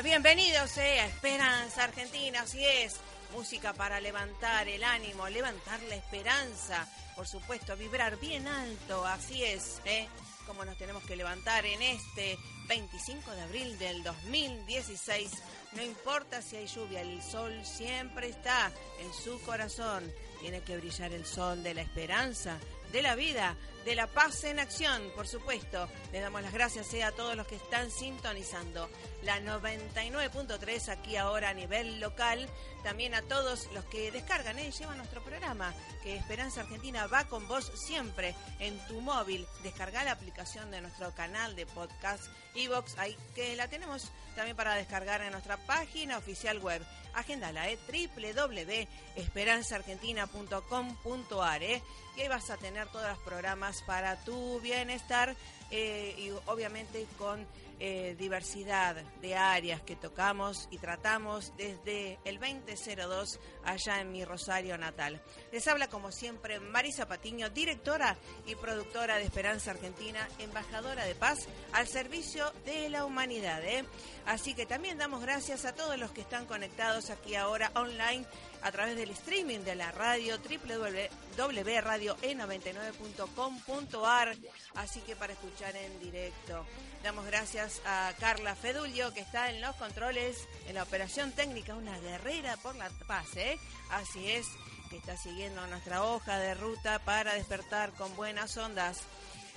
Bienvenidos eh, a Esperanza Argentina, así es, música para levantar el ánimo, levantar la esperanza, por supuesto, vibrar bien alto, así es, eh, como nos tenemos que levantar en este 25 de abril del 2016. No importa si hay lluvia, el sol siempre está en su corazón. Tiene que brillar el sol de la esperanza, de la vida, de la paz en acción, por supuesto. Le damos las gracias eh, a todos los que están sintonizando la 99.3 aquí ahora a nivel local. También a todos los que descargan eh, y llevan nuestro programa, que Esperanza Argentina va con vos siempre en tu móvil. Descarga la aplicación de nuestro canal de podcast Evox, ahí que la tenemos también para descargar en nuestra página oficial web. Agendala, eh, www.esperanzaargentina.com.ar, eh, ahí vas a tener todos los programas para tu bienestar eh, y obviamente con eh, diversidad de áreas que tocamos y tratamos desde el 2002 allá en mi Rosario natal. Les habla como siempre Marisa Patiño, directora y productora de Esperanza Argentina, embajadora de paz al servicio de la humanidad. ¿eh? Así que también damos gracias a todos los que están conectados aquí ahora online a través del streaming de la radio www.radio e99.com.ar, así que para escuchar en directo. Damos gracias a Carla Fedulio, que está en los controles, en la operación técnica, una guerrera por la paz, ¿eh? Así es, que está siguiendo nuestra hoja de ruta para despertar con buenas ondas.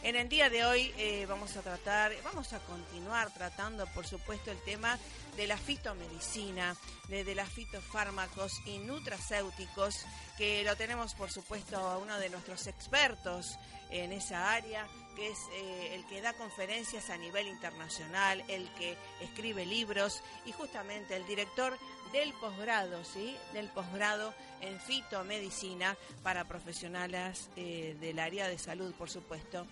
En el día de hoy eh, vamos a tratar, vamos a continuar tratando, por supuesto, el tema de la fitomedicina, de, de las fitofármacos y nutracéuticos, que lo tenemos, por supuesto, a uno de nuestros expertos en esa área, que es eh, el que da conferencias a nivel internacional, el que escribe libros y justamente el director del posgrado, ¿sí? Del posgrado en fitomedicina para profesionales eh, del área de salud, por supuesto.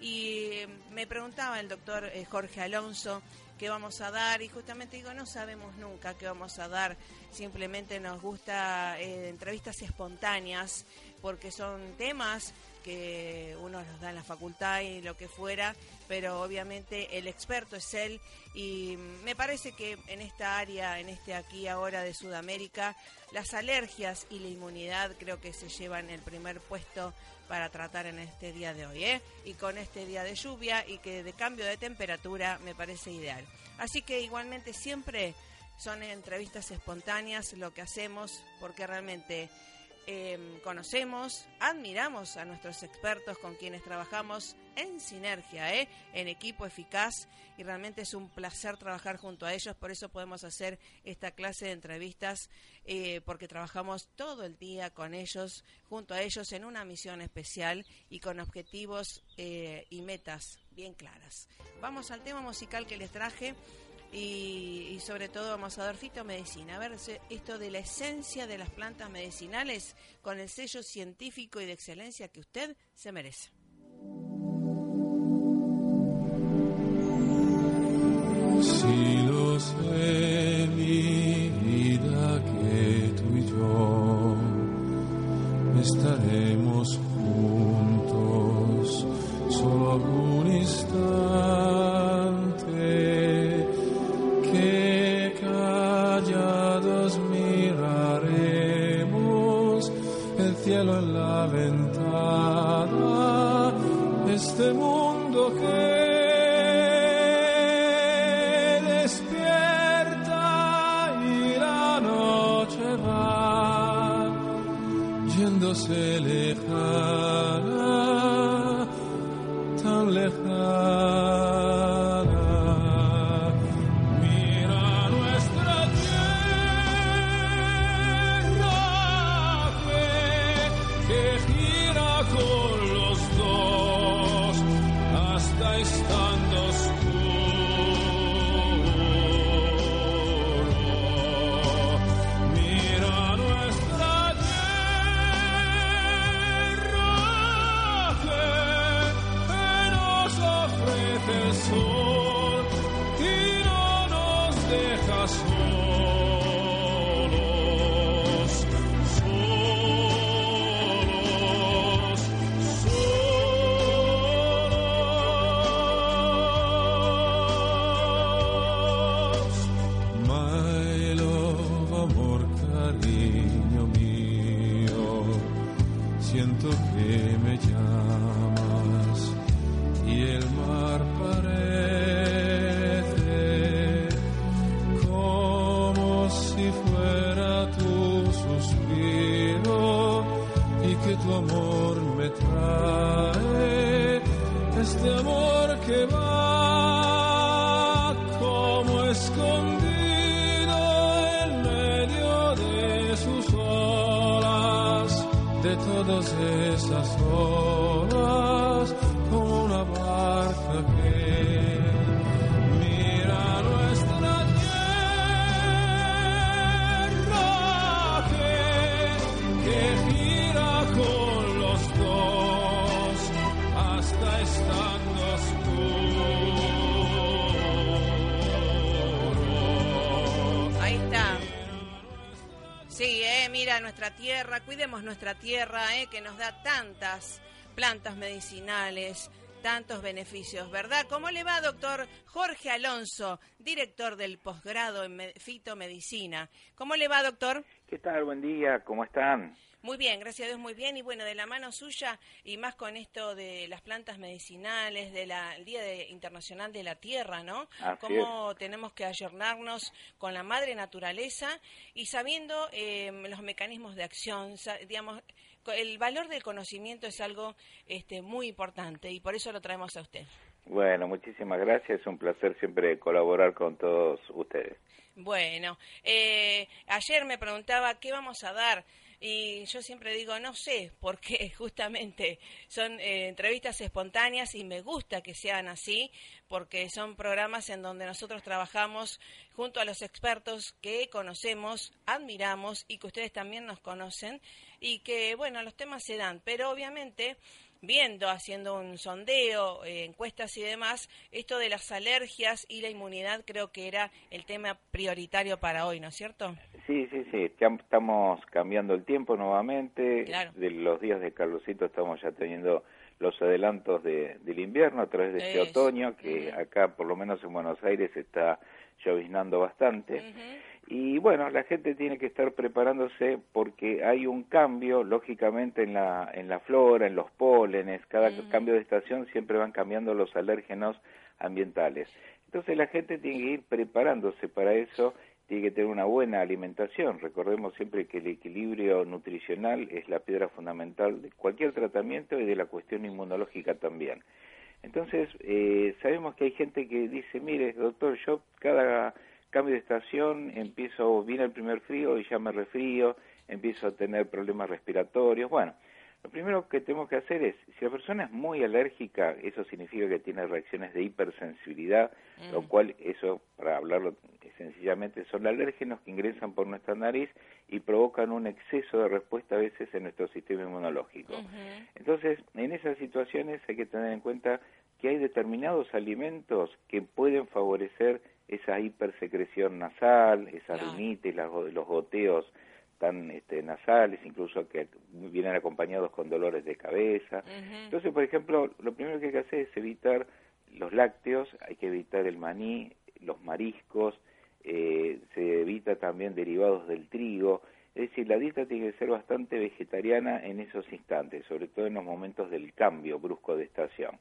Y me preguntaba el doctor eh, Jorge Alonso qué vamos a dar y justamente digo, no sabemos nunca qué vamos a dar, simplemente nos gusta eh, entrevistas espontáneas porque son temas que uno los da en la facultad y lo que fuera, pero obviamente el experto es él y me parece que en esta área, en este aquí ahora de Sudamérica, las alergias y la inmunidad creo que se llevan el primer puesto para tratar en este día de hoy, ¿eh? Y con este día de lluvia y que de cambio de temperatura me parece ideal. Así que igualmente siempre son entrevistas espontáneas lo que hacemos porque realmente eh, conocemos, admiramos a nuestros expertos con quienes trabajamos en sinergia, ¿eh? en equipo eficaz y realmente es un placer trabajar junto a ellos, por eso podemos hacer esta clase de entrevistas eh, porque trabajamos todo el día con ellos, junto a ellos en una misión especial y con objetivos eh, y metas bien claras. Vamos al tema musical que les traje. Y, sobre todo vamos a dar fitomedicina, a ver esto de la esencia de las plantas medicinales con el sello científico y de excelencia que usted se merece. Si lo sé, mi vida, que tú y yo estaremos juntos solo un instante, este mundo nos deja de todas esas olas, como una barca que mira nuestra tierra que, que gira con los dos hasta estando oscuro. Ahí está. Sí, eh, mira nuestra tierra, cuidemos nuestra tierra, eh, que nos da tantas plantas medicinales, tantos beneficios, ¿verdad? ¿Cómo le va, doctor Jorge Alonso, director del posgrado en me- fitomedicina? ¿Cómo le va, doctor? ¿Qué tal? Buen día, ¿cómo están? Muy bien, gracias a Dios, muy bien. Y bueno, de la mano suya y más con esto de las plantas medicinales, del Día de- Internacional de la Tierra, ¿no? Así Cómo tenemos que ayornarnos con la madre naturaleza y sabiendo eh, los mecanismos de acción, digamos, el valor del conocimiento es algo este, muy importante y por eso lo traemos a usted. Bueno, muchísimas gracias, es un placer siempre colaborar con todos ustedes. Bueno, eh, ayer me preguntaba qué vamos a dar y yo siempre digo no sé porque justamente son eh, entrevistas espontáneas y me gusta que sean así porque son programas en donde nosotros trabajamos junto a los expertos que conocemos, admiramos y que ustedes también nos conocen y que bueno los temas se dan, pero obviamente viendo, haciendo un sondeo, eh, encuestas y demás, esto de las alergias y la inmunidad creo que era el tema prioritario para hoy, ¿no es cierto? Sí, sí, sí, estamos cambiando el tiempo nuevamente. Claro. De los días de calorcito estamos ya teniendo los adelantos de, del invierno a través de este otoño, que acá, por lo menos en Buenos Aires, está lloviznando bastante. Y bueno, la gente tiene que estar preparándose porque hay un cambio, lógicamente, en la, en la flora, en los pólenes. Cada Mm. cambio de estación siempre van cambiando los alérgenos ambientales. Entonces la gente tiene que ir preparándose para eso, tiene que tener una buena alimentación. Recordemos siempre que el equilibrio nutricional es la piedra fundamental de cualquier tratamiento y de la cuestión inmunológica también. Entonces, eh, sabemos que hay gente que dice, mire, doctor, yo cada cambio de estación empiezo, viene el primer frío y ya me resfrío, empiezo a tener problemas respiratorios. Bueno, Lo primero que tenemos que hacer es, si la persona es muy alérgica, eso significa que tiene reacciones de hipersensibilidad, lo cual eso, para hablarlo sencillamente, son alérgenos que ingresan por nuestra nariz y provocan un exceso de respuesta a veces en nuestro sistema inmunológico. Entonces, en esas situaciones hay que tener en cuenta que hay determinados alimentos que pueden favorecer esa hipersecreción nasal, esa rinitis, los goteos tan este, nasales, incluso que vienen acompañados con dolores de cabeza. Entonces, por ejemplo, lo primero que hay que hacer es evitar los lácteos, hay que evitar el maní, los mariscos, eh, se evita también derivados del trigo. Es decir, la dieta tiene que ser bastante vegetariana en esos instantes, sobre todo en los momentos del cambio brusco de estación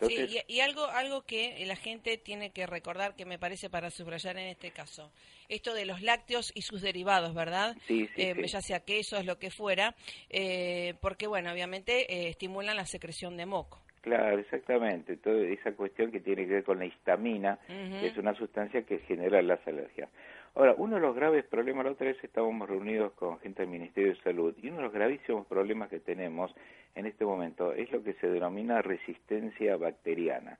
sí, y, algo, algo que la gente tiene que recordar, que me parece para subrayar en este caso, esto de los lácteos y sus derivados, ¿verdad? Sí, eh, Ya sea queso, es lo que fuera, eh, porque, bueno, obviamente eh, estimulan la secreción de moco. Claro, exactamente. Toda esa cuestión que tiene que ver con la histamina, que es una sustancia que genera las alergias. Ahora, uno de los graves problemas, la otra vez estábamos reunidos con gente del Ministerio de Salud, y uno de los gravísimos problemas que tenemos en este momento es lo que se denomina resistencia bacteriana.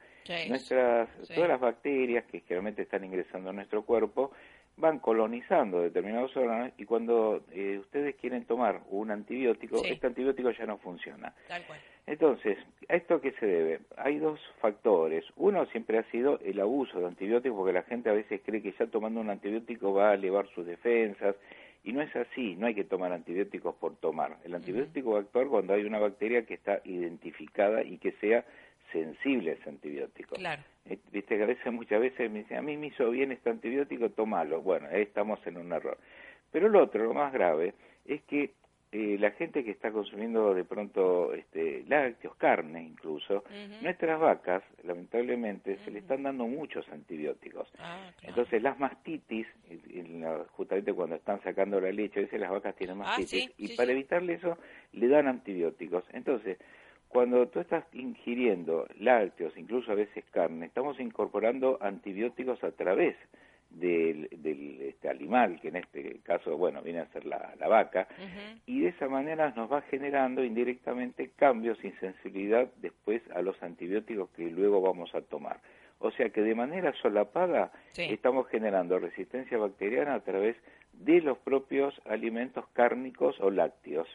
Nuestras, Todas las bacterias que generalmente están ingresando a nuestro cuerpo van colonizando determinados órganos y cuando eh, ustedes quieren tomar un antibiótico, este antibiótico ya no funciona. Tal cual. Entonces, ¿a esto qué se debe? Hay dos factores. Uno siempre ha sido el abuso de antibióticos, porque la gente a veces cree que ya tomando un antibiótico va a elevar sus defensas, y no es así, no hay que tomar antibióticos por tomar. El antibiótico va a actuar cuando hay una bacteria que está identificada y que sea sensible a ese antibiótico. Claro. Eh, viste que a veces, muchas veces me dicen, a mí me hizo bien este antibiótico, tómalo. Bueno, ahí estamos en un error. Pero lo otro, lo más grave, es que eh, la gente que está consumiendo de pronto este, lácteos, carne incluso, nuestras vacas, lamentablemente, se le están dando muchos antibióticos. Ah, Entonces, las mastitis, justamente cuando están sacando la leche, a veces las vacas tienen ah, mastitis, y para evitarle eso, le dan antibióticos. Entonces, cuando tú estás ingiriendo lácteos, incluso a veces carne, estamos incorporando antibióticos a través del, del este animal, que en este caso, bueno, viene a ser la, la vaca, y de esa manera nos va generando indirectamente cambios sin sensibilidad después a los antibióticos que luego vamos a tomar. O sea que de manera solapada estamos generando resistencia bacteriana a través de los propios alimentos cárnicos o lácteos.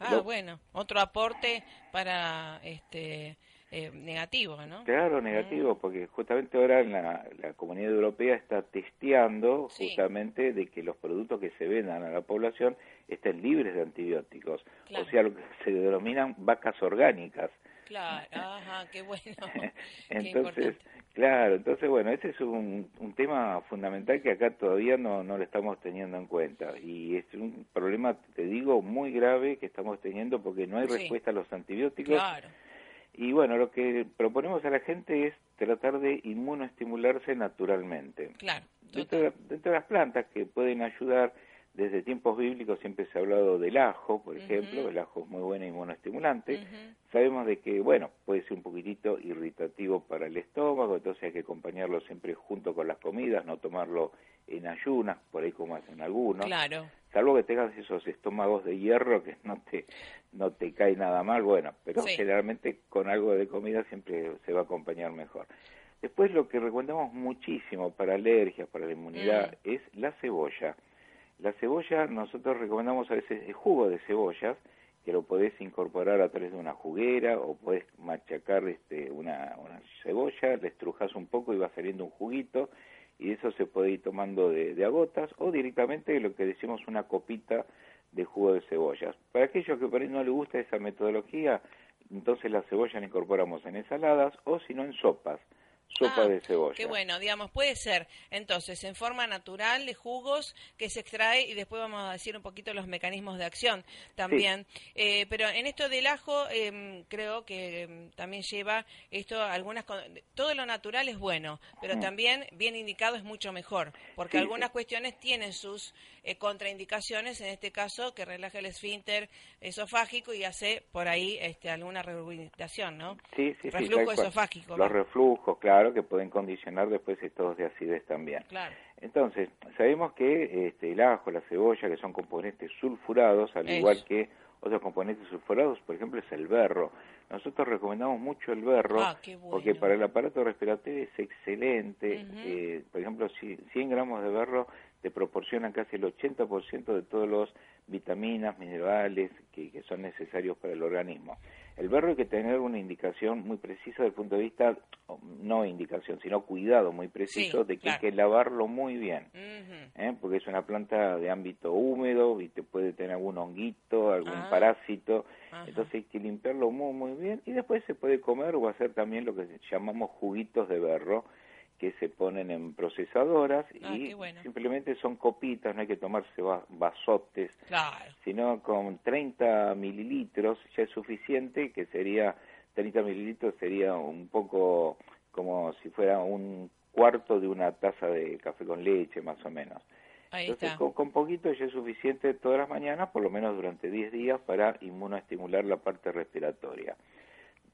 Ah, bueno, otro aporte para este eh, negativo, ¿no? Claro, negativo, mm. porque justamente ahora la, la comunidad europea está testeando justamente de que los productos que se vendan a la población estén libres de antibióticos, o sea, lo que se denominan vacas orgánicas. Claro, ajá, qué bueno. entonces, claro, entonces bueno, ese es un, un tema fundamental que acá todavía no, no lo estamos teniendo en cuenta y es un problema, te digo, muy grave que estamos teniendo porque no hay respuesta a los antibióticos. Claro y bueno, lo que proponemos a la gente es tratar de inmunoestimularse naturalmente. Claro. Dentro de, las plantas que pueden ayudar, desde tiempos bíblicos siempre se ha hablado del ajo, por ejemplo, el ajo es muy bueno inmunoestimulante. Sabemos de que, bueno, puede ser un poquitito irritativo para el estómago, entonces hay que acompañarlo siempre junto con las comidas, no tomarlo en ayunas, por ahí como hacen algunos. Claro. Salvo que tengas esos estómagos de hierro que no te no te cae nada mal, bueno, pero generalmente con algo de comida siempre se va a acompañar mejor. Después lo que recomendamos muchísimo para alergias, para la inmunidad, mm. es la cebolla. La cebolla nosotros recomendamos a veces el jugo de cebollas, que lo podés incorporar a través de una juguera o podés machacar este, una, una cebolla, le estrujas un poco y va saliendo un juguito y eso se puede ir tomando de, de a gotas o directamente lo que decimos una copita de jugo de cebollas. Para aquellos que por ahí no les gusta esa metodología, entonces la cebolla la incorporamos en ensaladas o si no en sopas sopa ah, de cebolla. Qué bueno, digamos, puede ser entonces en forma natural de jugos que se extrae y después vamos a decir un poquito los mecanismos de acción también. Eh, pero en esto del ajo em, creo que em, también lleva esto algunas todo lo natural es bueno, pero mm. también bien indicado es mucho mejor, porque algunas cuestiones tienen sus eh, contraindicaciones, en este caso que relaja el esfínter esofágico y hace por ahí este, alguna rehabilitación, ¿no? Sí, sí, Reflujo esofágico. Los reflujos, claro que pueden condicionar después estados de acidez también. Entonces, sabemos que este, el ajo, la cebolla, que son componentes sulfurados, al igual que Otros componentes sulfurados, por ejemplo, es el berro. Nosotros recomendamos mucho el berro Ah, bueno. porque para el aparato respiratorio es excelente. Eh, por ejemplo, si 100 gramos de berro te proporcionan casi el 80% de todos los vitaminas, minerales que, que son necesarios para el organismo. El berro hay que tener una indicación muy precisa desde el punto de vista, no indicación, sino cuidado muy preciso Sí, de que claro. hay que lavarlo muy bien. ¿eh? porque es una planta de ámbito húmedo y te puede tener algún honguito, algún Ah. parásito, Ajá. entonces hay que limpiarlo muy muy bien y después se puede comer o hacer también lo que llamamos juguitos de berro que se ponen en procesadoras Ah, y bueno. simplemente son copitas, no hay que tomarse va- vasotes, Claro. sino con 30 mililitros ya es suficiente, que sería, 30 mililitros sería un poco como si fuera un cuarto de una taza de café con leche, más o menos. Ahí Entonces, está. con, con poquito ya es suficiente todas las mañanas, por lo menos durante 10 días, para inmunoestimular la parte respiratoria.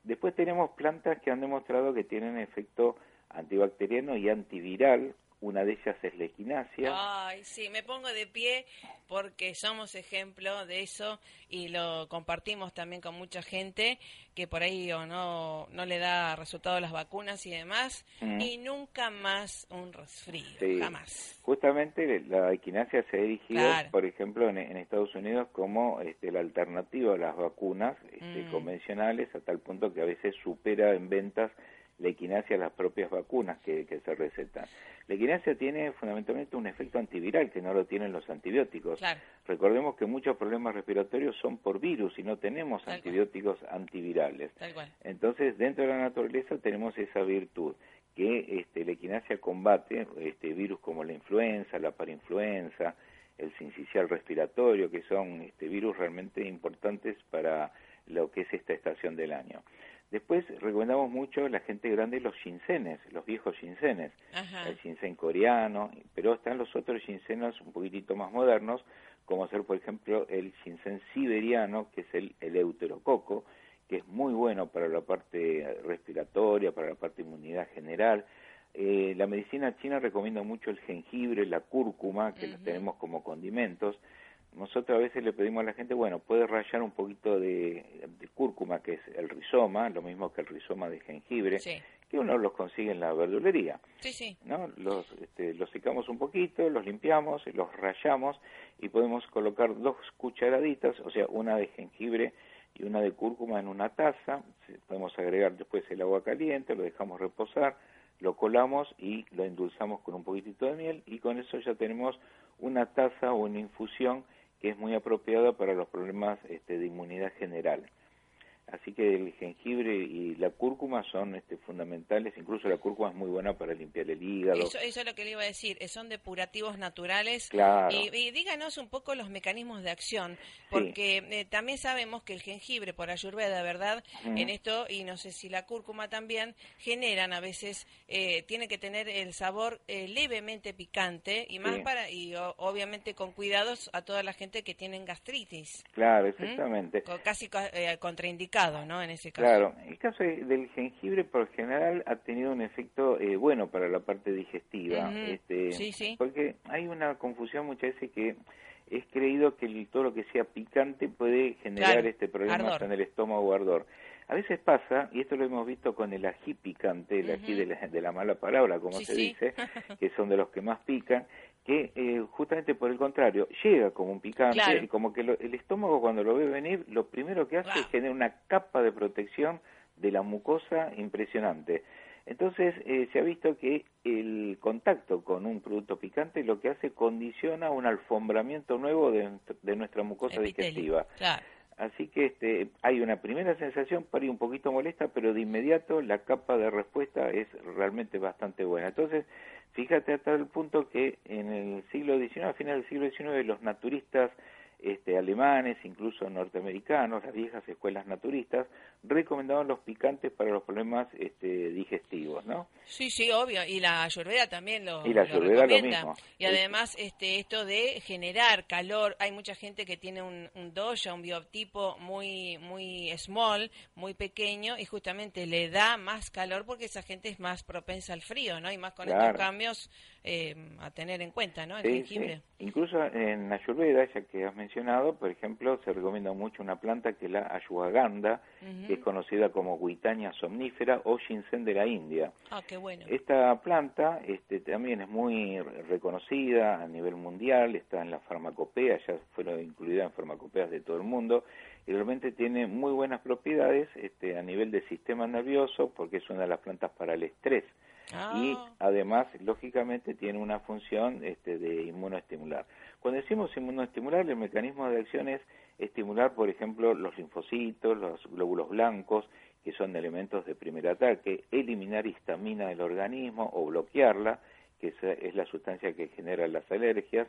Después tenemos plantas que han demostrado que tienen efecto antibacteriano y antiviral. Una de ellas es la equinacia. Ay, sí, me pongo de pie porque somos ejemplo de eso y lo compartimos también con mucha gente que por ahí o no, no le da resultado las vacunas y demás Mm. y nunca más un resfrío, Sí. jamás. Justamente la equinacia se ha Claro. por ejemplo, en, en Estados Unidos como este, la alternativa a las vacunas este, Mm. convencionales, a tal punto que a veces supera en ventas la equinacia a las propias vacunas que, que se recetan. La equinacia tiene fundamentalmente un efecto antiviral que no lo tienen los antibióticos. Claro. Recordemos que muchos problemas respiratorios son por virus y no tenemos Tal cual. antibióticos antivirales. Tal cual. Entonces, dentro de la naturaleza tenemos esa virtud que este, la equinacia combate este, virus como la influenza, la parainfluenza, el sincicial respiratorio, que son este, virus realmente importantes para lo que es esta estación del año. Después recomendamos mucho la gente grande los ginsenes, los viejos ginsenes, Ajá. el ginseng coreano, pero están los otros ginsenos un poquitito más modernos, como ser por ejemplo el ginseng siberiano, que es el, el euterococo, que es muy bueno para la parte respiratoria, para la parte de inmunidad general. Eh, la medicina china recomienda mucho el jengibre, la cúrcuma, que los tenemos como condimentos. Nosotros a veces le pedimos a la gente, bueno, puede rallar un poquito de, de cúrcuma, que es el rizoma, lo mismo que el rizoma de jengibre, Sí. que uno los consigue en la verdulería. Sí, sí. ¿no? Los, este, los secamos un poquito, los limpiamos, los rayamos y podemos colocar dos cucharaditas, o sea, una de jengibre y una de cúrcuma en una taza. Podemos agregar después el agua caliente, lo dejamos reposar, lo colamos y lo endulzamos con un poquitito de miel y con eso ya tenemos una taza o una infusión que es muy apropiada para los problemas este, de inmunidad general. Así que el jengibre y la cúrcuma son este, fundamentales, incluso la cúrcuma es muy buena para limpiar el hígado. Eso, eso es lo que le iba a decir, eh, son depurativos naturales. Claro. Y, y díganos un poco los mecanismos de acción, porque eh, también sabemos que el jengibre, por ayurveda, ¿verdad? En esto, y no sé si la cúrcuma también, generan a veces, eh, tiene que tener el sabor eh, levemente picante, y más Sí. para, y o- obviamente con cuidados a toda la gente que tienen gastritis. Claro, ¿Mm? exactamente. Casi co- En ese caso. Claro, el caso de- del jengibre por general ha tenido un efecto eh, bueno para la parte digestiva, este, sí, sí. porque hay una confusión muchas veces que es creído que el- todo lo que sea picante puede generar Claro, este problema en el estómago o ardor. A veces pasa, y esto lo hemos visto con el ají picante, el ají de la, de la mala palabra, como Sí, se sí. dice, que son de los que más pican, que eh, justamente por el contrario, llega como un picante Claro. y como que lo- el estómago cuando lo ve venir, lo primero que hace Wow. es generar una capa de protección de la mucosa impresionante. Entonces eh, se ha visto que el contacto con un producto picante lo que hace condiciona un alfombramiento nuevo de, de nuestra mucosa Epitelio, digestiva. Claro. Así que este, hay una primera sensación por ahí un poquito molesta, pero de inmediato la capa de respuesta es realmente bastante buena. Entonces, fíjate hasta el punto que en el siglo XIX, a finales del siglo XIX, los naturistas este, alemanes, incluso norteamericanos, las viejas escuelas naturistas, recomendaban los picantes para los problemas este, digestivos, ¿no? Sí, sí, obvio. Y la ayurveda también lo, Y la lo lo mismo. Y además, este, esto de generar calor. Hay mucha gente que tiene un, un un biotipo muy, muy small, muy pequeño, y justamente le da más calor porque esa gente es más propensa al frío, ¿no? Y más con Claro. estos cambios eh, a tener en cuenta, ¿no? El Sí, jengibre. sí. Incluso en Ayurveda, ya que has mencionado, por ejemplo, se recomienda mucho una planta que es la ashwagandha, que es conocida como guitania somnífera o ginseng de la India. Ah, qué bueno. Esta planta este, también es muy re- reconocida a nivel mundial, está en la farmacopea, ya fueron incluida en farmacopeas de todo el mundo, y realmente tiene muy buenas propiedades este, a nivel del sistema nervioso, porque es una de las plantas para el estrés. Ah. Y además, lógicamente, tiene una función este, de inmunoestimular. Cuando decimos inmunoestimular, el mecanismo de acción es estimular, por ejemplo, los linfocitos, los glóbulos blancos, que son elementos de primer ataque, eliminar histamina del organismo o bloquearla, que es, la sustancia que genera las alergias,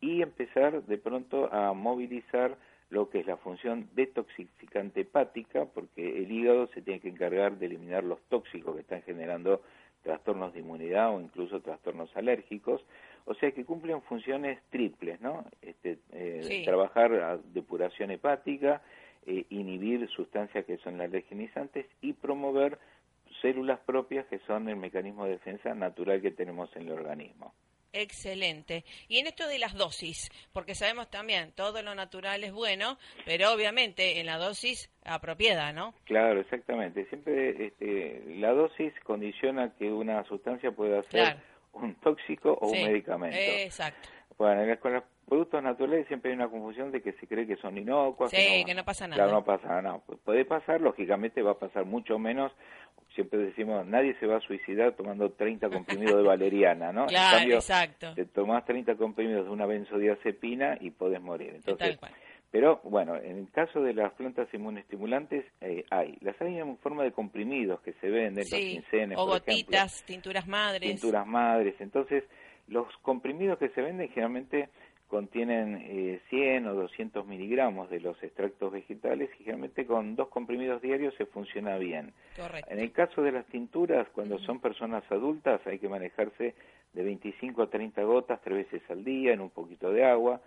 y empezar de pronto a movilizar lo que es la función detoxificante hepática, porque el hígado se tiene que encargar de eliminar los tóxicos que están generando trastornos de inmunidad o incluso trastornos alérgicos, o sea que cumplen funciones triples, ¿no? Este, eh, Sí. Trabajar a depuración hepática, eh, inhibir sustancias que son alergenizantes y promover células propias que son el mecanismo de defensa natural que tenemos en el organismo. Excelente. Y en esto de las dosis, porque sabemos también, todo lo natural es bueno, pero obviamente en la dosis apropiada, ¿no? Claro, exactamente. Siempre este, la dosis condiciona que una sustancia pueda ser Claro. un tóxico o Sí, un medicamento. Exacto. Bueno, en- con los productos naturales siempre hay una confusión de que se cree que son inocuos. Sí, que no pasa nada. Claro, no pasa nada. No. Pu- Puede pasar, lógicamente va a pasar mucho menos. Siempre decimos, nadie se va a suicidar tomando 30 comprimidos de valeriana, ¿no? Claro, en cambio, exacto. te tomás 30 comprimidos de una benzodiazepina y podés morir. Entonces, Tal cual. pero bueno, en el caso de las plantas inmunoestimulantes eh, hay. Las hay en forma de comprimidos que se venden, los Sí, ginsenes, o por ejemplo gotitas, tinturas madres. pinturas madres. Entonces, los comprimidos que se venden generalmente contienen eh, 100 o 200 miligramos de los extractos vegetales y generalmente con dos comprimidos diarios se funciona bien. Correcto. En el caso de las tinturas, cuando son personas adultas, hay que manejarse de 25 a 30 gotas tres veces al día en un poquito de agua.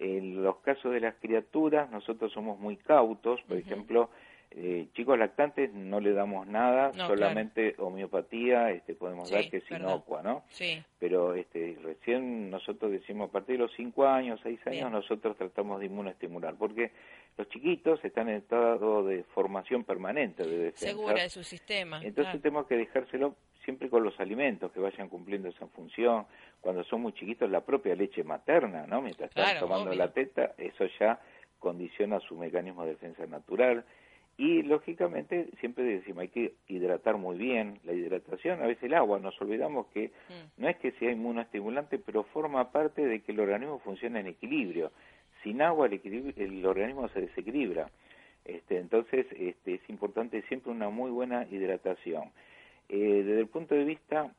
En los casos de las criaturas, nosotros somos muy cautos, por ejemplo, eh, chicos lactantes no le damos nada, No, solamente homeopatía este, podemos Sí, dar que es verdad. inocua, ¿no? Sí, Pero este, recién nosotros decimos a partir de los 5 años, 6 años, Bien. nosotros tratamos de inmunoestimular, porque los chiquitos están en estado de formación permanente de defensa. segura de su sistema. Entonces claro. tenemos que dejárselo siempre con los alimentos que vayan cumpliendo esa función. Cuando son muy chiquitos, la propia leche materna, ¿no? Mientras están Claro, tomando obvio. la teta, eso ya condiciona su mecanismo de defensa natural. Y lógicamente siempre decimos hay que hidratar muy bien. La hidratación, a veces el agua, nos olvidamos que Mm. no es que sea inmunoestimulante, pero forma parte de que el organismo funciona en equilibrio. Sin agua el, equilibrio- el organismo se desequilibra. Este, entonces este, es importante siempre una muy buena hidratación. Eh, desde el punto de vista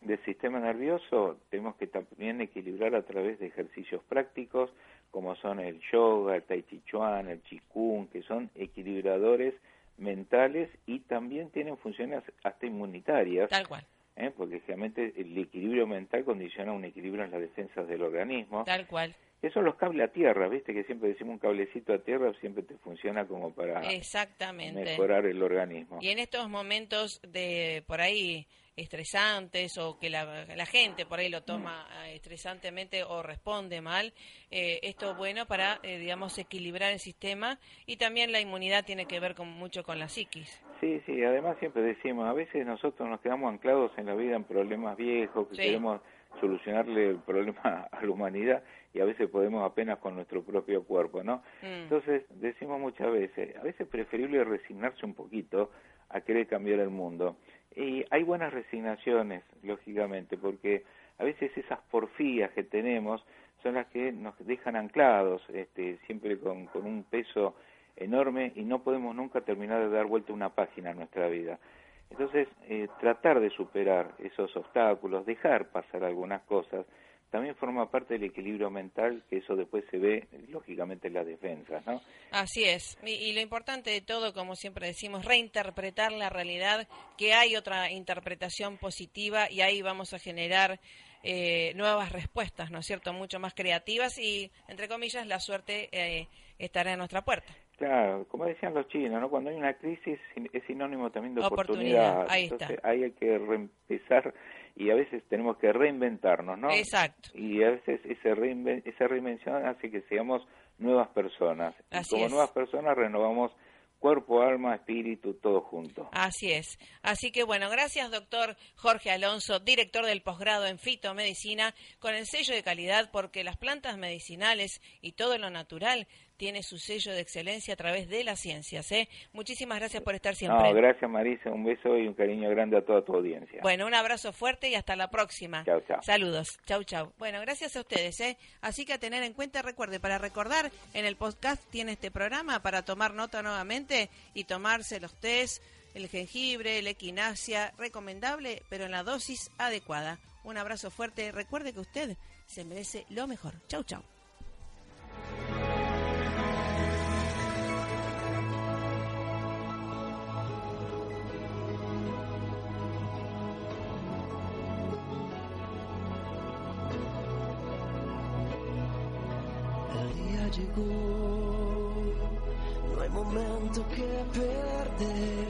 del sistema nervioso, tenemos que también equilibrar a través de ejercicios prácticos, como son el yoga, el tai chi chuan, el qigong, que son equilibradores mentales y también tienen funciones hasta inmunitarias, Tal cual, ¿eh? porque generalmente el equilibrio mental condiciona un equilibrio en las defensas del organismo. tal cual. Son los cables a tierra, ¿viste? Que siempre decimos un cablecito a tierra siempre te funciona como para Exactamente. mejorar el organismo. Y en estos momentos de por ahí estresantes o que la, la gente por ahí lo toma eh, estresantemente o responde mal, eh, esto es bueno para, eh, digamos, equilibrar el sistema y también la inmunidad tiene que ver con, mucho con la psiquis. Sí, sí, además siempre decimos, a veces nosotros nos quedamos anclados en la vida en problemas viejos, que Sí. queremos solucionarle el problema a la humanidad y a veces podemos apenas con nuestro propio cuerpo, ¿no? Mm. Entonces decimos muchas veces, a veces es preferible resignarse un poquito a querer cambiar el mundo. Y hay buenas resignaciones, lógicamente, porque a veces esas porfías que tenemos son las que nos dejan anclados, este, siempre con, con un peso enorme y no podemos nunca terminar de dar vuelta una página a nuestra vida. Entonces, eh, tratar de superar esos obstáculos, dejar pasar algunas cosas, también forma parte del equilibrio mental, que eso después se ve, lógicamente, en las defensas, ¿no? Así es. Y, y, lo importante de todo, como siempre decimos, reinterpretar la realidad, que hay otra interpretación positiva y ahí vamos a generar eh, nuevas respuestas, ¿no es cierto? Mucho más creativas y, entre comillas, la suerte eh, estará en nuestra puerta. Claro, como decían los chinos, ¿no? Cuando hay una crisis es sinónimo también de oportunidad. Ahí Entonces está. hay que reempezar y a veces tenemos que reinventarnos, ¿no? Exacto. Y a veces ese reinven esa reinvención hace que seamos nuevas personas. Así y como es. nuevas personas renovamos cuerpo, alma, espíritu, todo junto. Así es. Así que bueno, gracias doctor Jorge Alonso, director del posgrado en fitomedicina, con el sello de calidad porque las plantas medicinales y todo lo natural tiene su sello de excelencia a través de las ciencias. ¿eh? Muchísimas gracias por estar siempre. No, gracias Marisa, un beso y un cariño grande a toda tu audiencia. Bueno, un abrazo fuerte y hasta la próxima. Chao, chao. Saludos. Chau, chau. Bueno, gracias a ustedes. ¿eh? Así que a tener en cuenta, recuerde, para recordar, en el podcast tiene este programa para tomar nota nuevamente y tomarse los test, el jengibre, la equinacia, recomendable, pero en la dosis adecuada. Un abrazo fuerte. Recuerde que usted se merece lo mejor. Chau, chau. day.